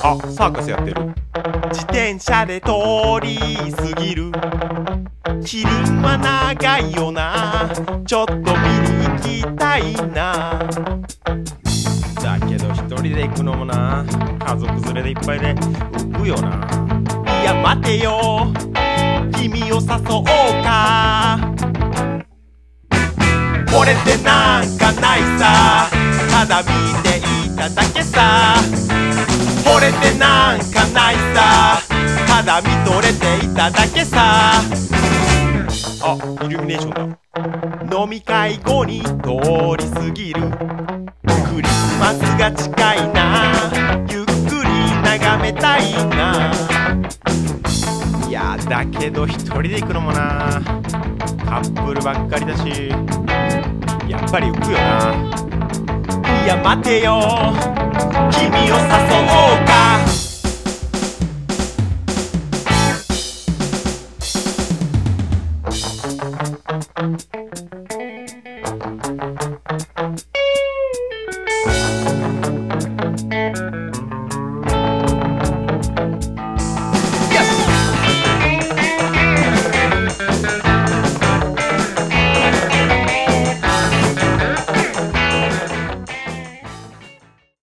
あサーカスやってる。自転車で通り過ぎる。キリンは長いよな。ちょっと見に行きたいな。だけど一人で行くのもな。家族連れでいっぱいで。浮くよな。いや待てよ。君を誘おうか。俺ってなんかないさ。ただ見ていただけさ。ただ見とれていただけさ。あイルミネーションだ。飲み会後に通り過ぎる。クリスマスが近いな。ゆっくり眺めたいな。いやだけど一人で行くのもな。カップルばっかりだし。やっぱり浮くよな。いや待てよ。君を誘おうか。and